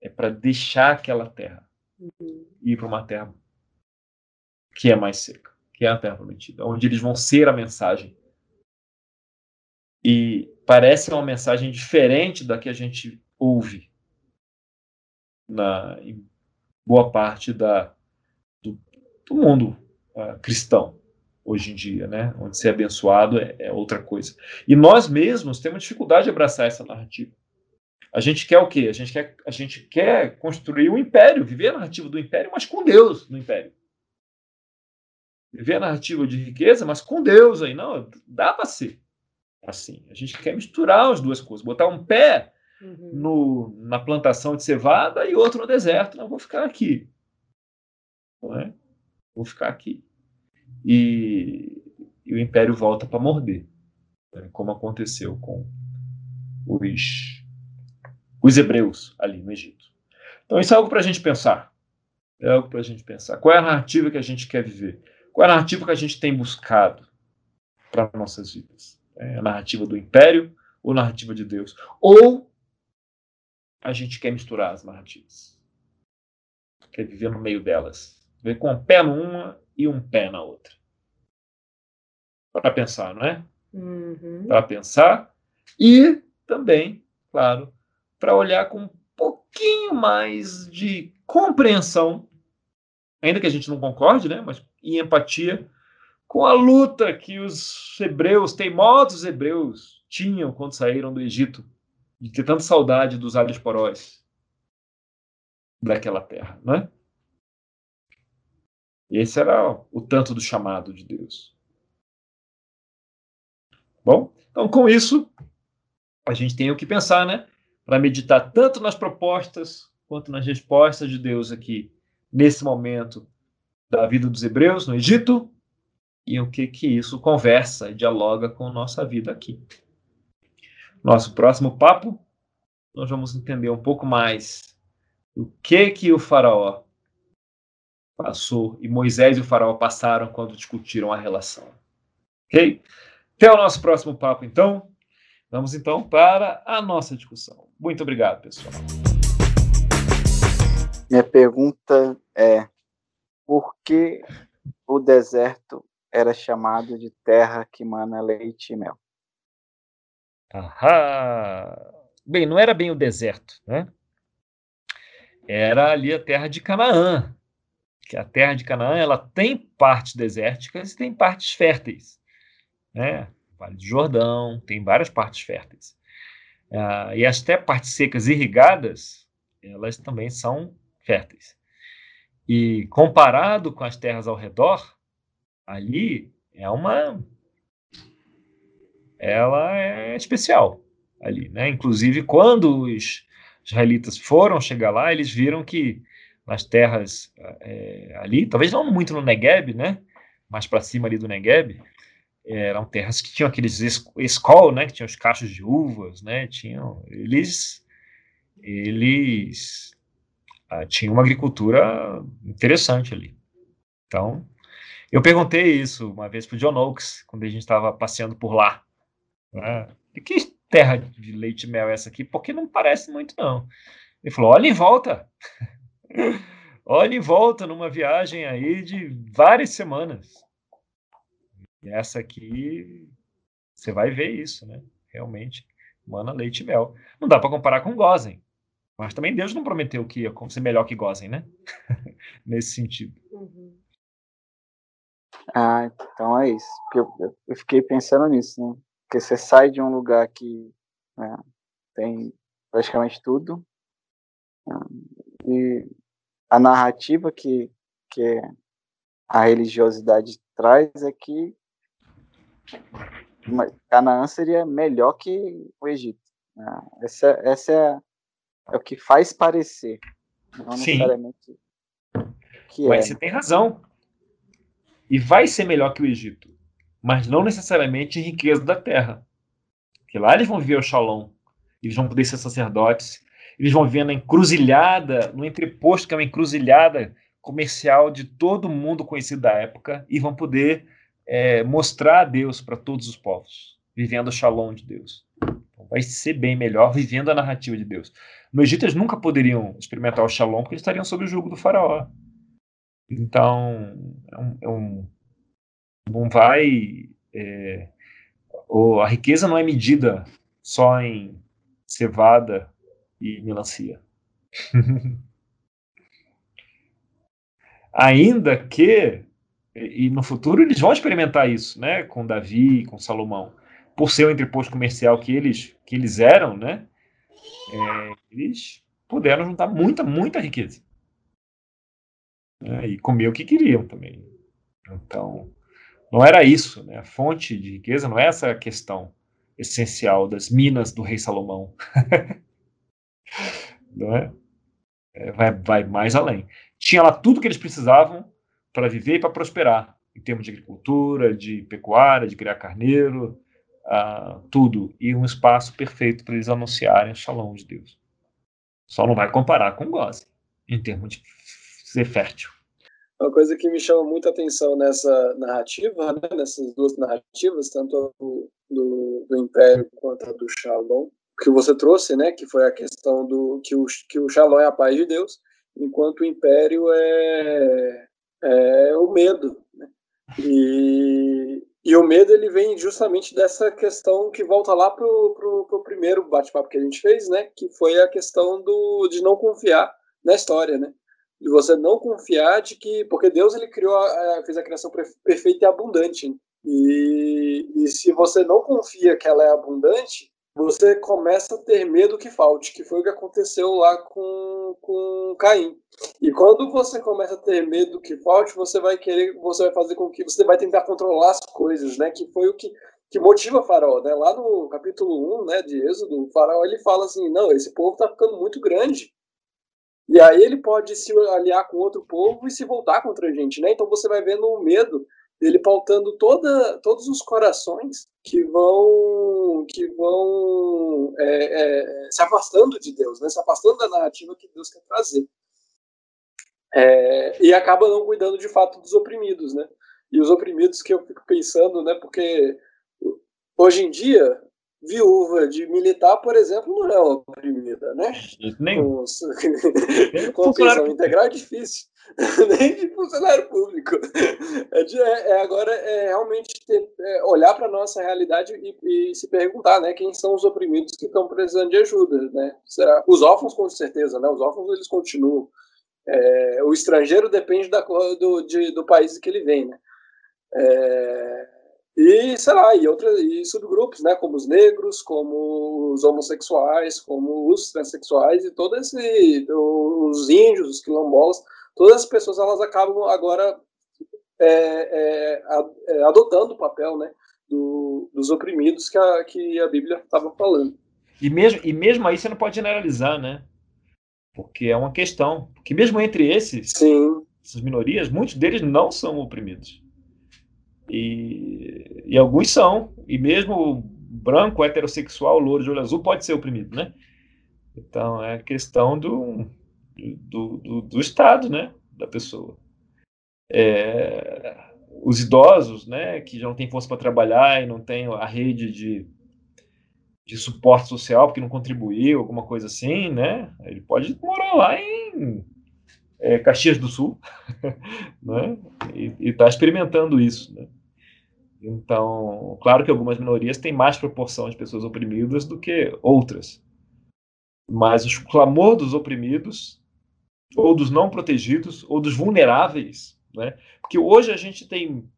Speaker 1: É para deixar aquela terra.
Speaker 2: Uhum.
Speaker 1: e ir para uma terra que é mais seca, que é a terra prometida, onde eles vão ser a mensagem. E parece uma mensagem diferente da que a gente ouve na em boa parte da, do, do mundo uh, cristão hoje em dia, né? Onde ser abençoado é, é outra coisa. E nós mesmos temos dificuldade de abraçar essa narrativa. A gente quer o quê? A gente quer, a gente quer construir o um império, viver a narrativa do império, mas com Deus no império. Viver a narrativa de riqueza, mas com Deus aí. Não, dá para ser assim. A gente quer misturar as duas coisas, botar um pé uhum. no, na plantação de cevada e outro no deserto. Não, vou ficar aqui. Não é? Vou ficar aqui. E, e o império volta para morder, né? como aconteceu com os os hebreus ali no Egito. Então, isso é algo para a gente pensar. É algo para a gente pensar. Qual é a narrativa que a gente quer viver? Qual é a narrativa que a gente tem buscado para nossas vidas? É a narrativa do império ou a narrativa de Deus? Ou a gente quer misturar as narrativas? Quer viver no meio delas? Ver com um pé numa e um pé na outra. Para pensar, não é?
Speaker 2: Uhum.
Speaker 1: Para pensar e também, claro, para olhar com um pouquinho mais de compreensão, ainda que a gente não concorde, né, mas em empatia com a luta que os hebreus, teimosos hebreus, tinham quando saíram do Egito, de ter tanta saudade dos alhos poróis daquela terra, né? Esse era o tanto do chamado de Deus. Bom, então com isso a gente tem o que pensar, né? para meditar tanto nas propostas quanto nas respostas de Deus aqui, nesse momento da vida dos hebreus no Egito, e o que que isso conversa e dialoga com nossa vida aqui. Nosso próximo papo, nós vamos entender um pouco mais o que que o faraó passou e Moisés e o faraó passaram quando discutiram a relação. OK? Até o nosso próximo papo então. Vamos então para a nossa discussão. Muito obrigado, pessoal.
Speaker 5: Minha pergunta é: por que o deserto era chamado de terra que mana leite e mel?
Speaker 1: Ahá! Bem, não era bem o deserto, né? Era ali a terra de Canaã. Que a terra de Canaã ela tem partes desérticas e tem partes férteis, né? Vale do Jordão, tem várias partes férteis. Uh, e até partes secas irrigadas, elas também são férteis. E comparado com as terras ao redor, ali é uma. Ela é especial ali, né? Inclusive, quando os israelitas foram chegar lá, eles viram que nas terras é, ali, talvez não muito no Negueb, né? Mais para cima ali do Negueb, eram terras que tinham aqueles escol, né, que tinham os cachos de uvas, né, tinham, eles, eles ah, tinham uma agricultura interessante ali. Então, eu perguntei isso uma vez para o John Oakes, quando a gente estava passeando por lá. Né, que terra de leite mel é essa aqui? Porque não parece muito, não. Ele falou, olha em volta. (laughs) olha em volta numa viagem aí de várias semanas. E essa aqui, você vai ver isso, né? Realmente, mana leite e mel. Não dá para comparar com Gozen. Mas também Deus não prometeu que ia ser melhor que Gozen, né? (laughs) Nesse sentido.
Speaker 5: Ah, então é isso. Eu, eu, fiquei pensando nisso, né? Porque você sai de um lugar que né, tem praticamente tudo né? e a narrativa que, que a religiosidade traz é que Canaã seria melhor que o Egito. Né? Essa, essa é, é, o que faz parecer, não
Speaker 1: Sim.
Speaker 5: necessariamente que
Speaker 1: mas
Speaker 5: é.
Speaker 1: você tem razão. E vai ser melhor que o Egito, mas não necessariamente em riqueza da terra. Porque lá eles vão viver o shalom, eles vão poder ser sacerdotes, eles vão viver na encruzilhada, no entreposto que é uma encruzilhada comercial de todo mundo conhecido da época, e vão poder é, mostrar a Deus para todos os povos, vivendo o shalom de Deus. Então, vai ser bem melhor vivendo a narrativa de Deus. No Egito eles nunca poderiam experimentar o shalom porque eles estariam sob o jugo do faraó. Então, é é um não vai. É, a riqueza não é medida só em cevada e melancia. (laughs) Ainda que, e no futuro eles vão experimentar isso, né, com Davi, com Salomão, por ser o entreposto comercial que eles, que eles eram, né, é, eles puderam juntar muita, muita riqueza. Né, e comer o que queriam também. Então, não era isso, né, a fonte de riqueza não é essa questão essencial das minas do rei Salomão. (laughs) não é? é? vai, vai mais além tinha lá tudo que eles precisavam para viver e para prosperar, em termos de agricultura, de pecuária, de criar carneiro, uh, tudo. E um espaço perfeito para eles anunciarem o shalom de Deus. Só não vai comparar com Goze, em termos de ser fértil.
Speaker 3: Uma coisa que me chama muita atenção nessa narrativa, né, nessas duas narrativas, tanto do, do, do Império quanto a do Shalom, que você trouxe, né, que foi a questão do que o, que o Shalom é a paz de Deus, enquanto o império é, é o medo. Né? E, e o medo ele vem justamente dessa questão que volta lá para o primeiro bate-papo que a gente fez, né? que foi a questão do, de não confiar na história, né? De você não confiar de que porque Deus ele criou fez a criação perfeita e abundante e, e se você não confia que ela é abundante você começa a ter medo que falte, que foi o que aconteceu lá com, com Caim. E quando você começa a ter medo que falte, você vai querer, você vai fazer com que você vai tentar controlar as coisas, né? Que foi o que, que motiva Faraó, né? Lá no capítulo 1, né, de Êxodo, o Faraó ele fala assim: "Não, esse povo está ficando muito grande. E aí ele pode se aliar com outro povo e se voltar contra a gente, né? Então você vai vendo o medo ele pautando toda, todos os corações que vão que vão é, é, se afastando de Deus, né? se afastando da narrativa que Deus quer trazer. É, e acaba não cuidando de fato dos oprimidos, né? E os oprimidos que eu fico pensando, né? Porque hoje em dia viúva de militar, por exemplo, não é oprimida, né?
Speaker 1: Nem.
Speaker 3: Com, (laughs) com pensão integral é difícil. (laughs) Nem de funcionário público. É, de, é, é agora é realmente ter, é, olhar para a nossa realidade e, e, se perguntar, né, quem são os oprimidos que estão precisando de ajuda, né? Será os órfãos com certeza, né? Os órfãos eles continuam. É, o estrangeiro depende da, do, de, do país que ele vem, né? É, e, sei lá, e, outras, e subgrupos, né, como os negros, como os homossexuais, como os transexuais e todos os índios, os quilombolas, todas as pessoas elas acabam agora é, é, é adotando o papel, né, do, dos oprimidos que a, que a Bíblia estava falando.
Speaker 1: E mesmo, e mesmo aí você não pode generalizar, né? Porque é uma questão. Porque mesmo entre esses,
Speaker 3: Sim.
Speaker 1: essas minorias, muitos deles não são oprimidos. E, e alguns são. E mesmo branco, heterossexual, louro de olho azul pode ser oprimido, né? Então é questão do, do, do, do Estado, né? Da pessoa. É, os idosos, né? Que já não têm força para trabalhar e não têm a rede de, de suporte social porque não contribuiu, alguma coisa assim, né? Ele pode morar lá em é, Caxias do Sul, (laughs) né? E está experimentando isso, né? Então, claro que algumas minorias têm mais proporção de pessoas oprimidas do que outras. Mas o clamor dos oprimidos, ou dos não protegidos, ou dos vulneráveis, né? Porque hoje a gente tem.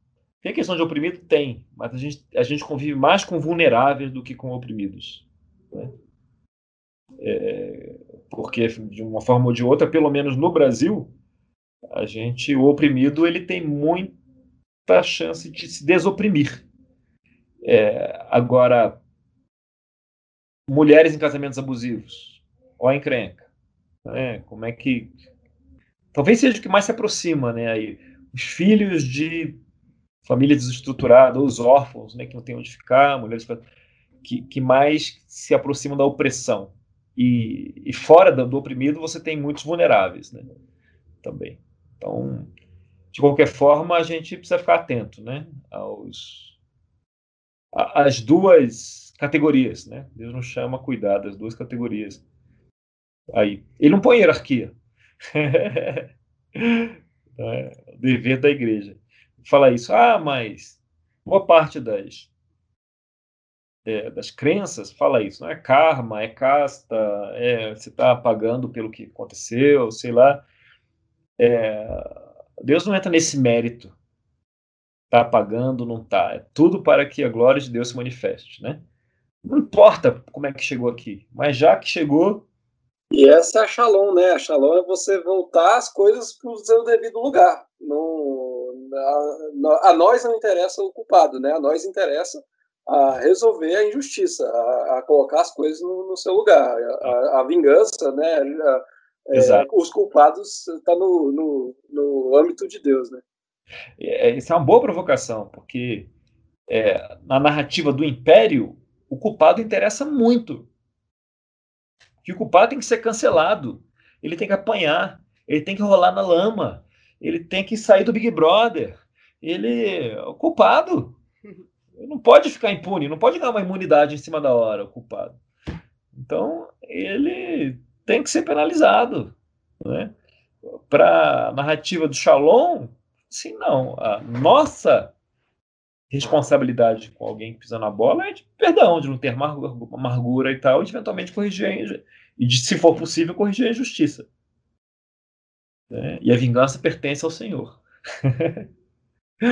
Speaker 1: Tem questão de oprimido? Tem, mas a gente, a gente convive mais com vulneráveis do que com oprimidos. Né? É, porque, de uma forma ou de outra, pelo menos no Brasil, a gente, o oprimido, ele tem muito a chance de se desoprimir. É, agora, mulheres em casamentos abusivos, a encrenca, né? como é que... Talvez seja o que mais se aproxima, né? Aí, os filhos de família desestruturada, os órfãos, né, que não tem onde ficar, mulheres que, que mais se aproximam da opressão. E, e fora do, do, oprimido você tem muitos vulneráveis, né? Também. Então, de qualquer forma, a gente precisa ficar atento né, aos, às duas categorias. Né? Deus nos chama a cuidar das duas categorias. Aí, ele não põe hierarquia. (laughs) é, o dever da igreja. Fala isso, ah, mas boa parte das, é, das crenças fala isso, não é karma, é casta, é, você está pagando pelo que aconteceu, sei lá. É, Deus não entra nesse mérito. Está pagando, não está. É tudo para que a glória de Deus se manifeste, né? Não importa como é que chegou aqui, mas já que chegou.
Speaker 3: E essa é a Shalom, né? A Shalom é você voltar as coisas para o seu devido lugar. Não, a, a, nós não interessa o culpado, né? A nós interessa a resolver a injustiça, a, a colocar as coisas no, no seu lugar. A, a, vingança, né? É, os culpados estão tá no, no, no âmbito de Deus, né?
Speaker 1: É, isso é uma boa provocação, porque é, na narrativa do Império, o culpado interessa muito. Que o culpado tem que ser cancelado, ele tem que apanhar, ele tem que rolar na lama, ele tem que sair do Big Brother. Ele, o culpado, não pode ficar impune, não pode ganhar uma imunidade em cima da hora, o culpado. Então, ele tem que ser penalizado. Né? Para a narrativa do Shalom, sim, não. A nossa responsabilidade com alguém pisando a bola é de perdão, de não ter amargura e tal, e de eventualmente corrigir, e de, se for possível, corrigir a injustiça. Né? E a vingança pertence ao Senhor. (laughs)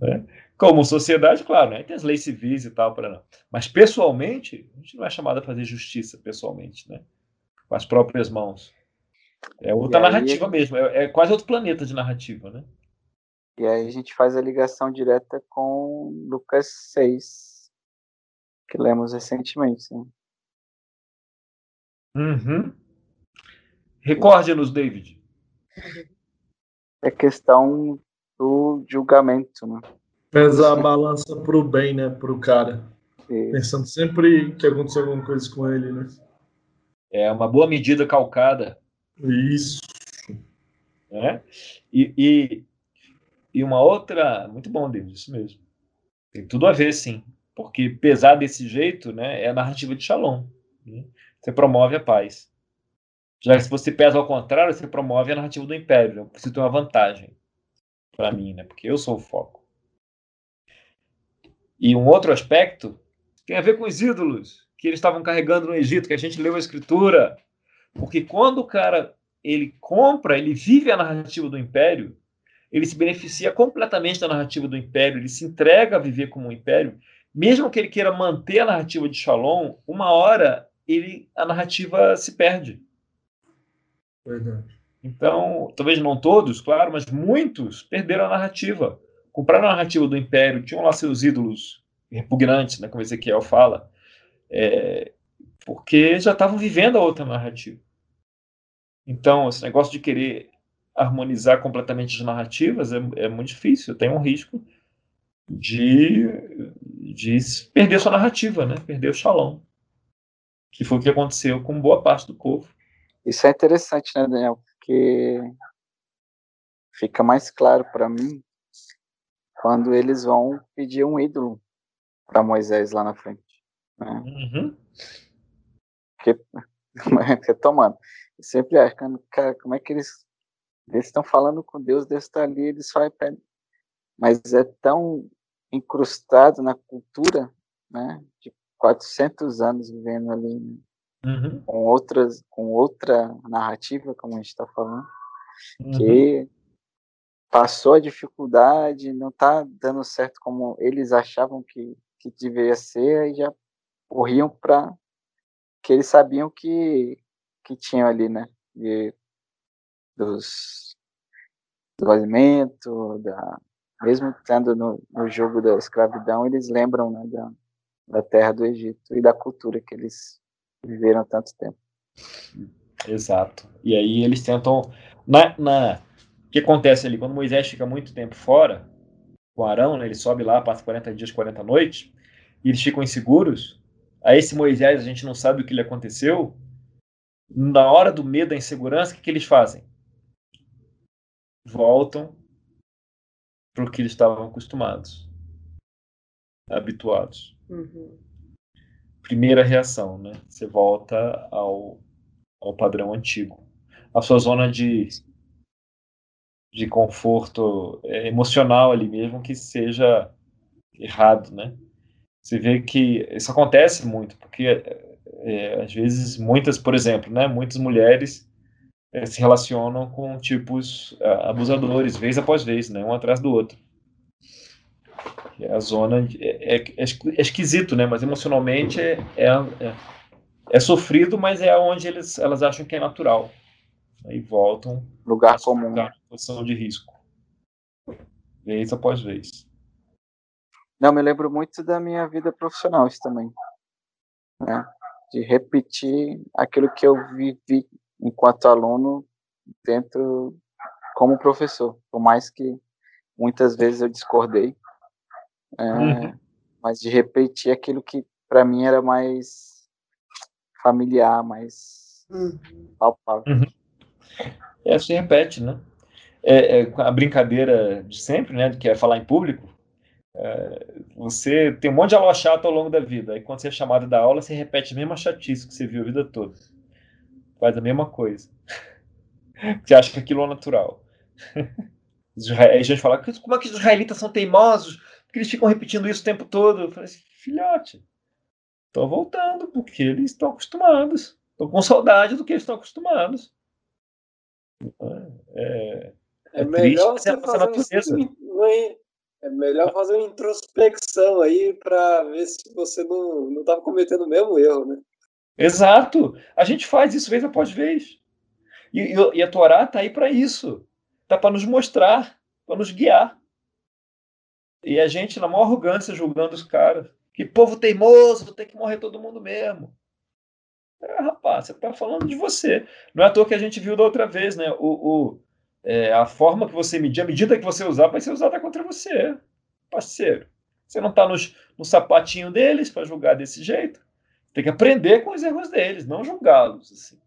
Speaker 1: né? Como sociedade, claro, né? tem as leis civis e tal, para. Mas pessoalmente, a gente não é chamado a fazer justiça pessoalmente, né? Com as próprias mãos. É outra aí, narrativa mesmo, é, é, quase outro planeta de narrativa, né?
Speaker 5: E aí a gente faz a ligação direta com Lucas 6, que lemos recentemente. Né?
Speaker 1: Uhum. Recorde-nos, David.
Speaker 5: É questão do julgamento, né?
Speaker 4: Pesar a balança pro bem, né? Pro cara. Isso. Pensando sempre que aconteceu alguma coisa com ele, né?
Speaker 1: É uma boa medida calcada.
Speaker 4: Isso.
Speaker 1: Né? E, e, e uma outra. Muito bom, David, isso mesmo. Tem tudo a ver, sim. Porque pesar desse jeito né, é a narrativa de Shalom. Né? Você promove a paz. Já que se você pesa ao contrário, você promove a narrativa do império. Eu preciso ter uma vantagem para mim, né? porque eu sou o foco. E um outro aspecto tem a ver com os ídolos que eles estavam carregando no Egito, que a gente leu a escritura. Porque quando o cara ele compra, ele vive a narrativa do império, ele se beneficia completamente da narrativa do império, ele se entrega a viver como um império, mesmo que ele queira manter a narrativa de Shalom, uma hora ele a narrativa se perde.
Speaker 4: Verdade.
Speaker 1: Então, talvez não todos, claro, mas muitos perderam a narrativa. Compraram a narrativa do império, tinham lá seus ídolos repugnantes, né, como Ezequiel fala, é, porque já estavam vivendo a outra narrativa. Então, esse negócio de querer harmonizar completamente as narrativas é, é muito difícil, tem um risco de, de perder sua narrativa, né? perder o shalom, que foi o que aconteceu com boa parte do povo.
Speaker 5: Isso é interessante, né, Daniel? Porque fica mais claro para mim quando eles vão pedir um ídolo para Moisés lá na frente. Né?
Speaker 1: Uhum.
Speaker 5: Porque, (laughs) retomando, sempre acho, cara, como é que eles eles estão falando com Deus, Deus está ali, eles só pedem. Mas é tão incrustado na cultura, né, de 400 anos vivendo ali, né,
Speaker 1: uhum.
Speaker 5: com outras, com outra narrativa, como a gente está falando, uhum. que passou a dificuldade, não está dando certo como eles achavam que, que deveria ser, e já corriam para que eles sabiam que que tinham ali, né? De, dos do alimento, da mesmo estando no, no jogo da escravidão, eles lembram né, da, da terra do Egito e da cultura que eles viveram tanto tempo.
Speaker 1: Exato. E aí eles tentam na, na o que acontece ali quando Moisés fica muito tempo fora com Arão, né, ele sobe lá, passa 40 dias, 40 noites, e eles ficam inseguros. A esse Moisés a gente não sabe o que lhe aconteceu. Na hora do medo, da insegurança, o que, que eles fazem? Voltam para o que eles estavam acostumados, habituados.
Speaker 2: Uhum.
Speaker 1: Primeira reação, né? Você volta ao, ao padrão antigo. A sua zona de, de conforto é, emocional ali mesmo que seja errado, né? Você vê que isso acontece muito, porque é, às vezes muitas, por exemplo, né, muitas mulheres é, se relacionam com tipos é, abusadores, vez após vez, né, um atrás do outro. É a zona é, é, é, esquisito, né, mas emocionalmente é, é, sofrido, mas é onde eles, elas acham que é natural. Aí voltam
Speaker 5: lugar comum,
Speaker 1: posição de risco, vez após vez.
Speaker 5: Não, me lembro muito da minha vida profissional isso também. Né? De repetir aquilo que eu vivi enquanto aluno dentro como professor, por mais que muitas vezes eu discordei, é, uhum. mas de repetir aquilo que para mim era mais familiar, mais uhum. palpável.
Speaker 1: Uhum. É, se repete, né? É, é, a brincadeira de sempre, né, que é falar em público, você tem um monte de aula chata ao longo da vida. Aí quando você é chamado da aula, você repete a mesma chatice que você viu a vida toda. Faz a mesma coisa. (laughs) você acha que aquilo é natural. (laughs) Aí a gente fala, como é que os israelitas são teimosos? Porque eles ficam repetindo isso o tempo todo. Eu falei assim, filhote, estou voltando, porque eles estão acostumados. Estou com saudade do que eles estão acostumados.
Speaker 3: É, é, é melhor triste, você fazer um, é melhor fazer uma introspecção aí para ver se você não não estava cometendo o mesmo erro, né?
Speaker 1: Exato. A gente faz isso vez após vez. E, e, a Torá está aí para isso. Está para nos mostrar, para nos guiar. E a gente, na maior arrogância, julgando os caras. Que povo teimoso, tem que morrer todo mundo mesmo. É, rapaz, você está falando de você. Não é à toa que a gente viu da outra vez, né? O, o, é, a forma que você medir, a medida que você usar, vai ser usada contra você, parceiro. Você não está no sapatinho deles para julgar desse jeito. Tem que aprender com os erros deles, não julgá-los. Assim.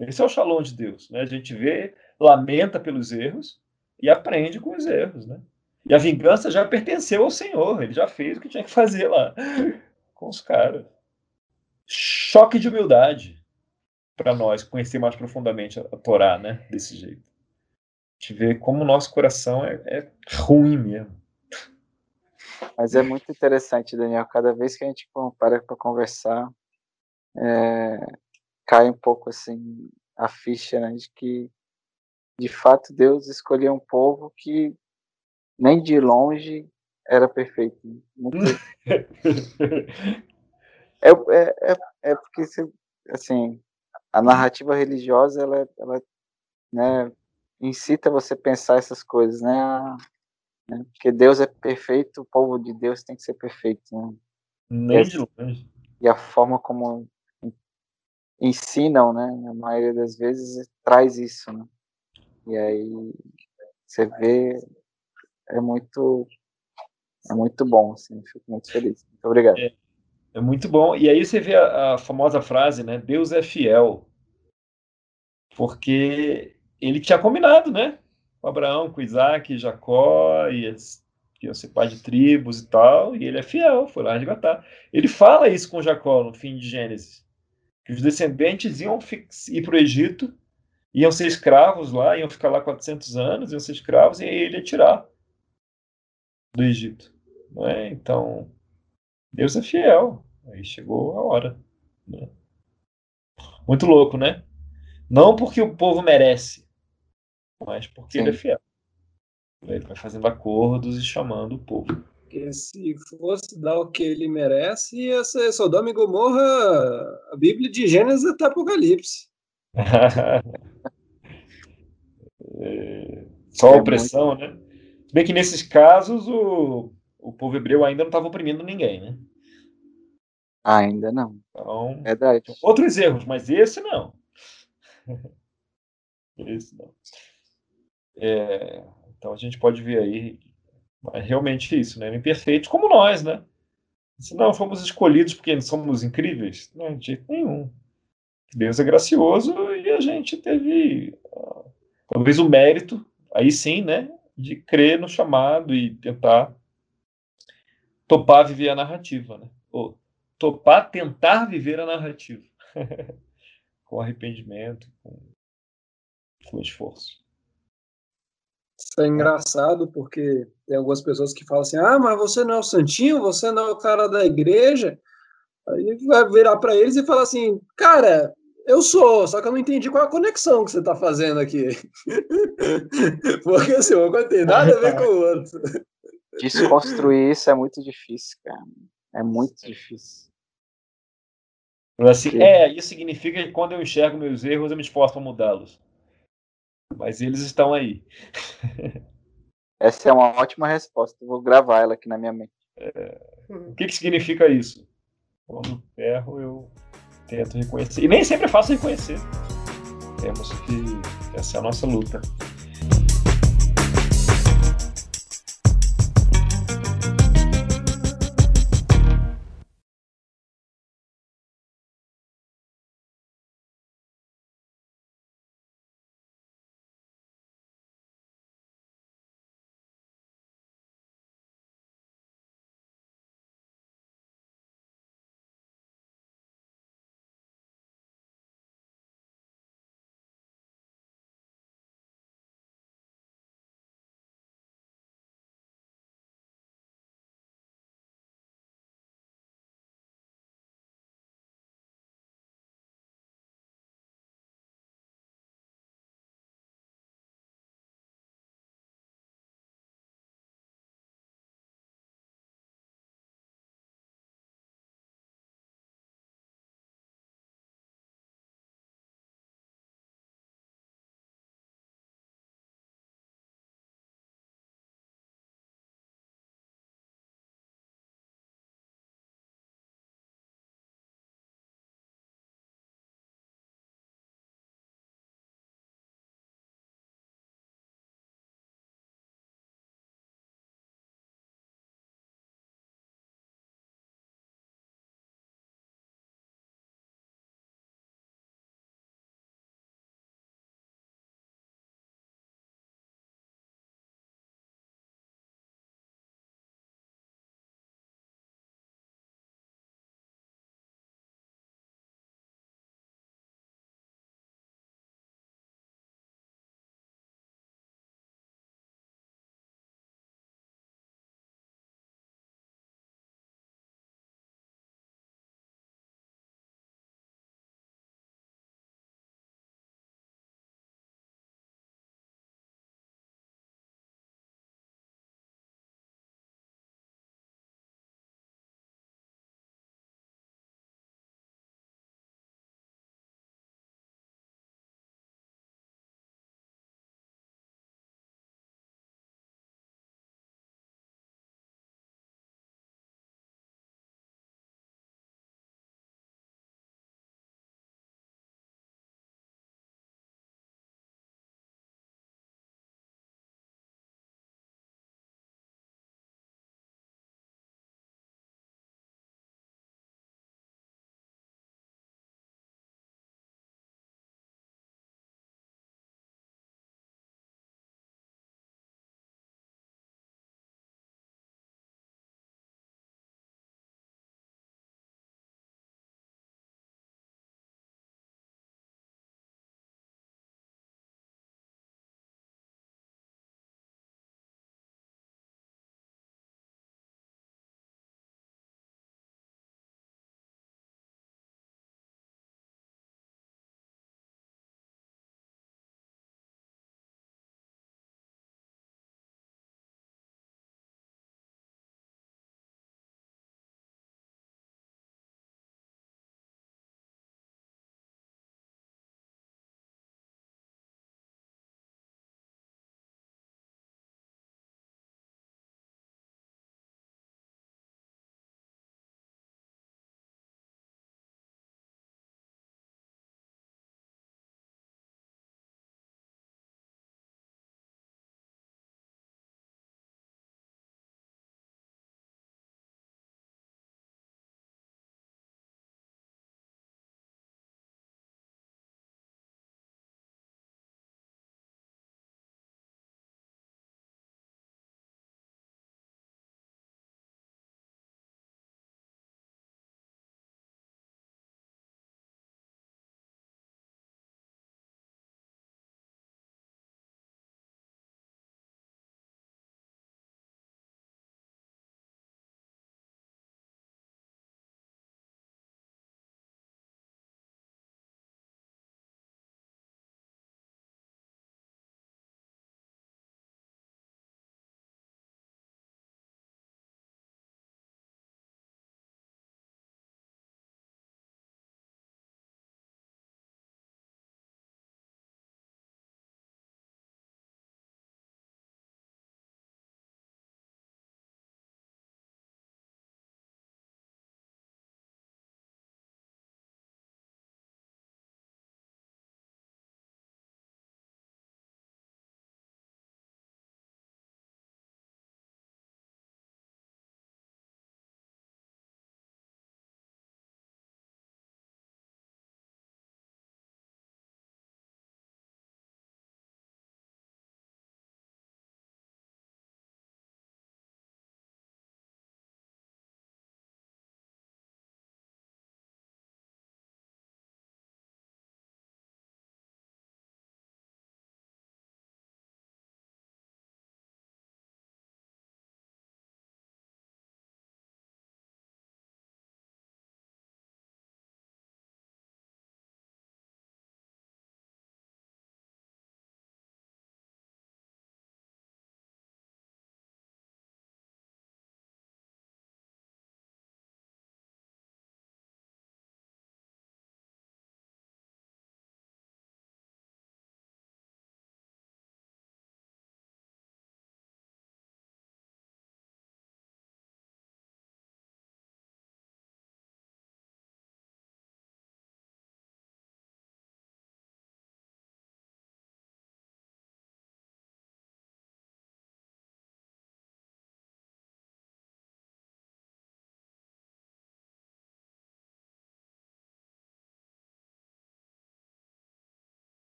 Speaker 1: Esse é o shalom de Deus. Né? A gente vê, lamenta pelos erros e aprende com os erros. Né? E a vingança já pertenceu ao Senhor, ele já fez o que tinha que fazer lá (laughs) com os caras. Choque de humildade para nós conhecer mais profundamente a, Torá, né? Desse jeito gente vê como o nosso coração é, é ruim mesmo.
Speaker 5: Mas é muito interessante, Daniel. Cada vez que a gente para para conversar, é, cai um pouco assim a ficha né, de que, de fato, Deus escolheu um povo que nem de longe era perfeito. Muito... (laughs) é, é, é, é porque, assim, a narrativa religiosa, ela, ela né, incita você a pensar essas coisas, né? né? Porque Deus é perfeito, o povo de Deus tem que ser perfeito, né?
Speaker 1: Nem de longe.
Speaker 5: E a forma como ensinam, né? Na maioria das vezes traz isso, né? E aí você vê é muito é muito bom, assim, fico muito feliz. Muito obrigado.
Speaker 1: É, é muito bom. E aí você vê a, a famosa frase, né? Deus é fiel. Porque ele tinha combinado, né? Com Abraão, com Isaac, Jacó, e eles iam ser pai de tribos e tal, e ele é fiel, foi lá resgatar. Ele fala isso com Jacó no fim de Gênesis, que os descendentes iam ir para o Egito, iam ser escravos lá, iam ficar lá 400 anos, iam ser escravos, e ele ia tirar do Egito. Né? Então, Deus é fiel. Aí chegou a hora. Né? Muito louco, né? Não porque o povo merece, mas porque Sim. ele é fiel. Ele vai fazendo acordos e chamando o povo.
Speaker 3: Porque se fosse dar o que ele merece, ia ser Sodoma e Gomorra, a Bíblia de Gênesis até Apocalipse. (laughs)
Speaker 1: é, só é opressão, muito... né? Se bem que nesses casos o, o povo hebreu ainda não estava oprimindo ninguém, né?
Speaker 5: Ainda não.
Speaker 1: Então,
Speaker 5: Verdade.
Speaker 1: Outros erros, mas esse não. (laughs) esse não. É, então a gente pode ver aí é realmente isso, né? Imperfeitos como nós, né? Se não fomos escolhidos porque somos incríveis, não, né? de jeito nenhum. Deus é gracioso e a gente teve talvez o mérito, aí sim, né, de crer no chamado e tentar topar viver a narrativa, né? Ou topar tentar viver a narrativa. (laughs) com arrependimento, com, com esforço.
Speaker 3: Isso é engraçado porque tem algumas pessoas que falam assim: ah, mas você não é o santinho, você não é o cara da igreja. Aí vai virar para eles e falar assim: cara, eu sou, só que eu não entendi qual é a conexão que você está fazendo aqui. (laughs) porque assim, uma coisa tem nada a ver com o outro.
Speaker 5: Desconstruir isso é muito difícil, cara. É muito difícil.
Speaker 1: Assim, é, isso significa que quando eu enxergo meus erros, eu me esforço para mudá-los. Mas eles estão aí.
Speaker 5: Essa é uma ótima resposta. Vou gravar ela aqui na minha mente.
Speaker 1: É... O que, que significa isso? Quando erro, eu tento reconhecer. E nem sempre é fácil reconhecer. Temos que. Essa é a nossa luta.